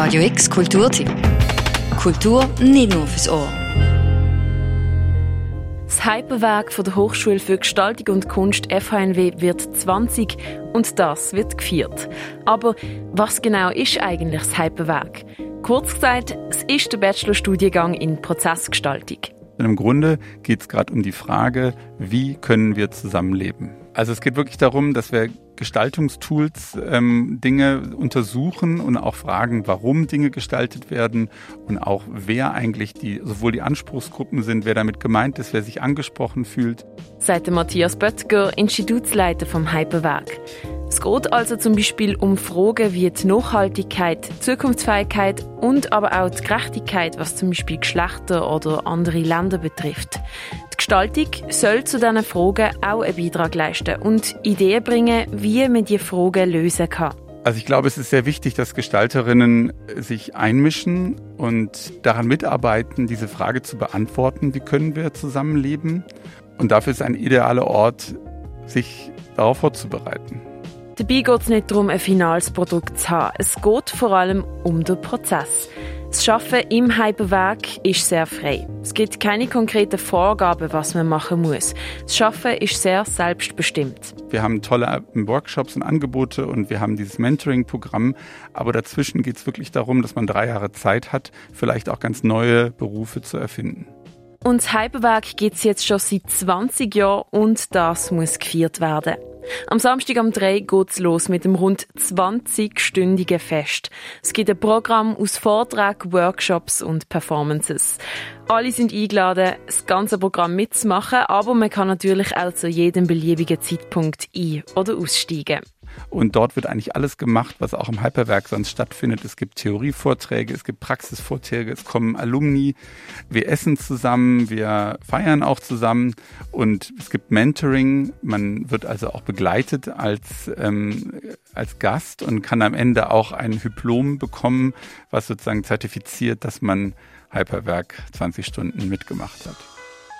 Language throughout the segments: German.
Radio X Kulturtipp. Kultur nicht nur fürs Ohr. Das Hyperwerk von der Hochschule für Gestaltung und Kunst FHNW wird 20 und das wird gefeiert. Aber was genau ist eigentlich das Hyperwerk? Kurz gesagt, es ist der Bachelorstudiengang in Prozessgestaltung. Im Grunde geht es gerade um die Frage, wie können wir zusammenleben? Also es geht wirklich darum, dass wir Gestaltungstools ähm, Dinge untersuchen und auch fragen, warum Dinge gestaltet werden und auch wer eigentlich die, sowohl die Anspruchsgruppen sind, wer damit gemeint ist, wer sich angesprochen fühlt. Seit Matthias Böttger, Institutsleiter vom Hyperwerk. Es geht also zum Beispiel um Fragen wie die Nachhaltigkeit, Zukunftsfähigkeit und aber auch die Gerechtigkeit, was zum Beispiel Geschlechter oder andere Länder betrifft. Die Gestaltung soll zu diesen Fragen auch einen Beitrag leisten und Ideen bringen, wie man diese Fragen lösen kann. Also ich glaube, es ist sehr wichtig, dass Gestalterinnen sich einmischen und daran mitarbeiten, diese Frage zu beantworten, wie können wir zusammenleben. Und dafür ist ein idealer Ort, sich darauf vorzubereiten. Dabei geht es nicht darum, ein finales Produkt zu haben. Es geht vor allem um den Prozess. Das Arbeiten im Hyperwerk ist sehr frei. Es gibt keine konkreten Vorgaben, was man machen muss. Das Arbeiten ist sehr selbstbestimmt. Wir haben tolle Workshops und Angebote und wir haben dieses Mentoring-Programm. Aber dazwischen geht es wirklich darum, dass man drei Jahre Zeit hat, vielleicht auch ganz neue Berufe zu erfinden. Und das Hyperwerk gibt es jetzt schon seit 20 Jahren und das muss gefeiert werden. Am Samstag um 3 geht's los mit dem rund 20-stündigen Fest. Es gibt ein Programm aus Vorträgen, Workshops und Performances. Alle sind eingeladen, das ganze Programm mitzumachen, aber man kann natürlich auch zu jedem beliebigen Zeitpunkt ein- oder aussteigen. Und dort wird eigentlich alles gemacht, was auch im Hyperwerk sonst stattfindet. Es gibt Theorievorträge, es gibt Praxisvorträge, es kommen Alumni, wir essen zusammen, wir feiern auch zusammen und es gibt Mentoring. Man wird also auch begleitet als, ähm, als Gast und kann am Ende auch ein Diplom bekommen, was sozusagen zertifiziert, dass man Hyperwerk 20 Stunden mitgemacht hat.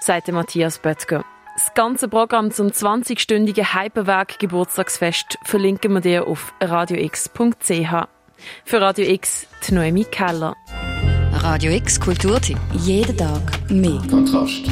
Seite Matthias Böttger. Das ganze Programm zum 20-stündigen Hyperwerk Geburtstagsfest verlinken wir dir auf radiox.ch. Für Radio X, die Noemi Keller. Radio X Kulturtipp. Jeden Tag mehr. Kontrast.